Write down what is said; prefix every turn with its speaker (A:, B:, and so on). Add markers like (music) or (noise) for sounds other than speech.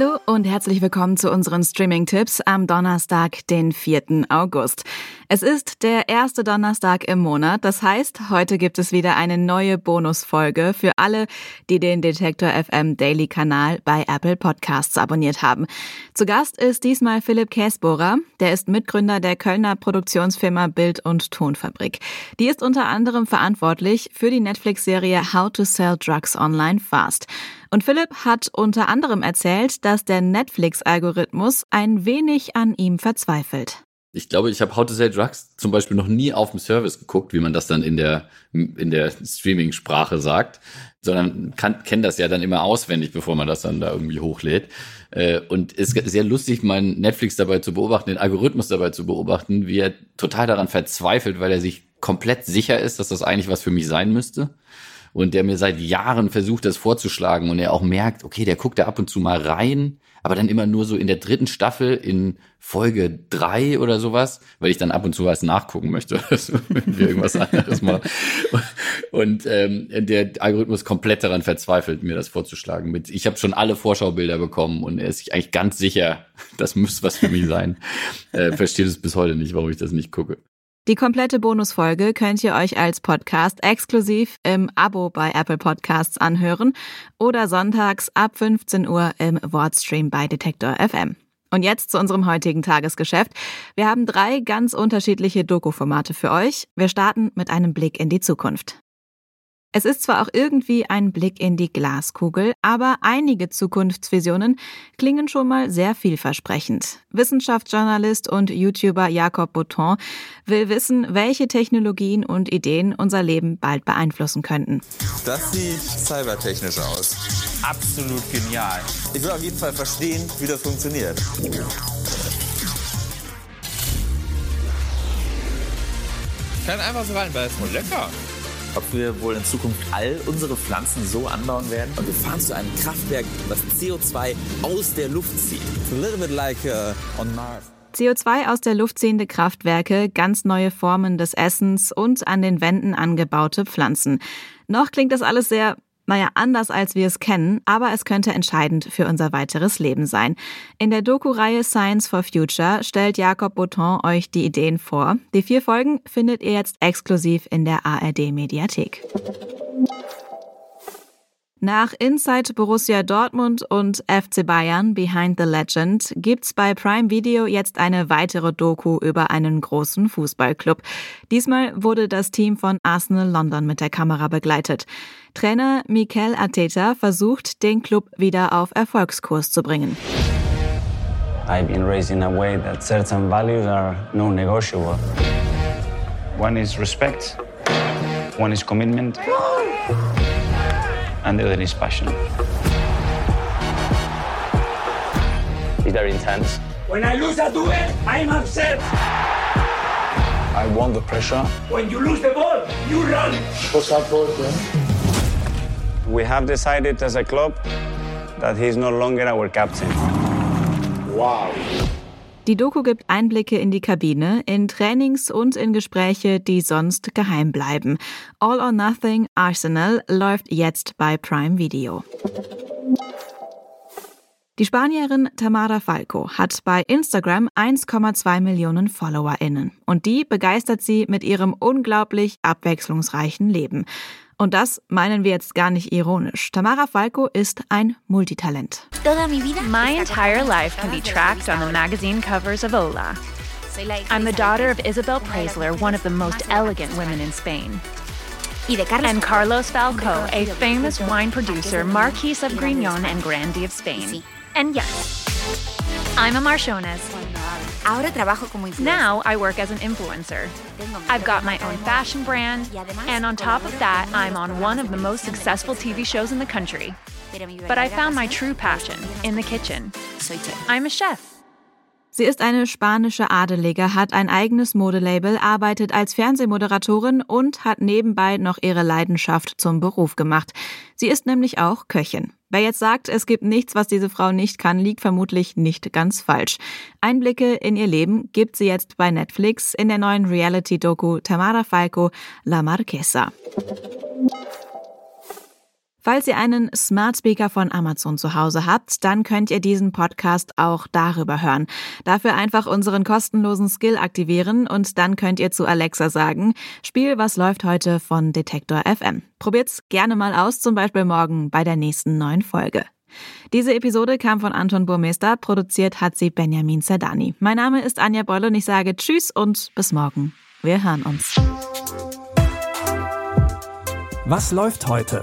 A: Hallo und herzlich willkommen zu unseren Streaming-Tipps am Donnerstag, den 4. August. Es ist der erste Donnerstag im Monat, das heißt, heute gibt es wieder eine neue Bonusfolge für alle, die den Detektor FM Daily Kanal bei Apple Podcasts abonniert haben. Zu Gast ist diesmal Philipp Käsbohrer, der ist Mitgründer der Kölner Produktionsfirma Bild und Tonfabrik. Die ist unter anderem verantwortlich für die Netflix-Serie How to Sell Drugs Online Fast. Und Philipp hat unter anderem erzählt, dass der Netflix-Algorithmus ein wenig an ihm verzweifelt.
B: Ich glaube, ich habe How to Sell Drugs zum Beispiel noch nie auf dem Service geguckt, wie man das dann in der, in der Streaming-Sprache sagt, sondern kenne das ja dann immer auswendig, bevor man das dann da irgendwie hochlädt. Äh, und es ist sehr lustig, meinen Netflix dabei zu beobachten, den Algorithmus dabei zu beobachten, wie er total daran verzweifelt, weil er sich komplett sicher ist, dass das eigentlich was für mich sein müsste und der mir seit Jahren versucht, das vorzuschlagen und er auch merkt, okay, der guckt da ab und zu mal rein, aber dann immer nur so in der dritten Staffel in Folge drei oder sowas, weil ich dann ab und zu was nachgucken möchte, (laughs) wenn wir irgendwas anderes machen. Und ähm, der Algorithmus komplett daran verzweifelt, mir das vorzuschlagen. Mit, ich habe schon alle Vorschaubilder bekommen und er ist sich eigentlich ganz sicher, das müsste was für mich sein. Äh, versteht es bis heute nicht, warum ich das nicht gucke.
A: Die komplette Bonusfolge könnt ihr euch als Podcast exklusiv im Abo bei Apple Podcasts anhören oder sonntags ab 15 Uhr im Wordstream bei Detektor FM. Und jetzt zu unserem heutigen Tagesgeschäft. Wir haben drei ganz unterschiedliche Doku-Formate für euch. Wir starten mit einem Blick in die Zukunft. Es ist zwar auch irgendwie ein Blick in die Glaskugel, aber einige Zukunftsvisionen klingen schon mal sehr vielversprechend. Wissenschaftsjournalist und YouTuber Jakob Bouton will wissen, welche Technologien und Ideen unser Leben bald beeinflussen könnten.
C: Das sieht cybertechnisch aus.
D: Absolut genial.
C: Ich will auf jeden Fall verstehen, wie das funktioniert.
D: Ich kann einfach so rein, weil es ist lecker
E: ob wir wohl in Zukunft all unsere Pflanzen so anbauen werden.
C: Und wir fahren zu einem Kraftwerk, das CO2 aus der Luft zieht. It's a little bit like uh, on Mars.
A: CO2 aus der Luft ziehende Kraftwerke, ganz neue Formen des Essens und an den Wänden angebaute Pflanzen. Noch klingt das alles sehr naja, anders als wir es kennen, aber es könnte entscheidend für unser weiteres Leben sein. In der Doku-Reihe Science for Future stellt Jakob Bouton euch die Ideen vor. Die vier Folgen findet ihr jetzt exklusiv in der ARD-Mediathek. Nach Inside Borussia Dortmund und FC Bayern Behind the Legend gibt's bei Prime Video jetzt eine weitere Doku über einen großen Fußballclub. Diesmal wurde das Team von Arsenal London mit der Kamera begleitet. Trainer Mikel Arteta versucht, den Club wieder auf Erfolgskurs zu bringen.
F: I've been raised in a way that certain values are non-negotiable. One is respect, one is commitment and the other is passion.
G: It's very intense.
H: When I lose a duel, I'm upset.
F: I want the pressure.
H: When you lose the ball, you run.
F: What's up, We have decided as a club that he's no longer our captain.
H: Wow.
A: Die Doku gibt Einblicke in die Kabine, in Trainings und in Gespräche, die sonst geheim bleiben. All or Nothing Arsenal läuft jetzt bei Prime Video. Die Spanierin Tamara Falco hat bei Instagram 1,2 Millionen FollowerInnen. Und die begeistert sie mit ihrem unglaublich abwechslungsreichen Leben. Und das meinen wir jetzt gar nicht ironisch. Tamara Falco ist ein Multitalent.
I: My entire life can be tracked on the magazine covers of Hola. I'm the daughter of Isabel Preisler, one of the most elegant women in Spain. And Carlos Falco, a famous wine producer, Marquis of Grignon and Grande of Spain. And yes, I'm a Marchones. Now I work as an influencer. I've got my own fashion brand, and on top of that, I'm on one of the most successful TV shows in the country. But I found my true passion in the kitchen. I'm a chef.
A: Sie ist eine spanische Adelige, hat ein eigenes Modelabel, arbeitet als Fernsehmoderatorin und hat nebenbei noch ihre Leidenschaft zum Beruf gemacht. Sie ist nämlich auch Köchin. Wer jetzt sagt, es gibt nichts, was diese Frau nicht kann, liegt vermutlich nicht ganz falsch. Einblicke in ihr Leben gibt sie jetzt bei Netflix in der neuen Reality-Doku Tamara Falco La Marquesa. Falls ihr einen Smart Speaker von Amazon zu Hause habt, dann könnt ihr diesen Podcast auch darüber hören. Dafür einfach unseren kostenlosen Skill aktivieren und dann könnt ihr zu Alexa sagen, Spiel, was läuft heute von Detektor FM. Probiert's gerne mal aus, zum Beispiel morgen bei der nächsten neuen Folge. Diese Episode kam von Anton Burmester, produziert hat sie Benjamin Zerdani. Mein Name ist Anja Boll und ich sage Tschüss und bis morgen. Wir hören uns.
J: Was läuft heute?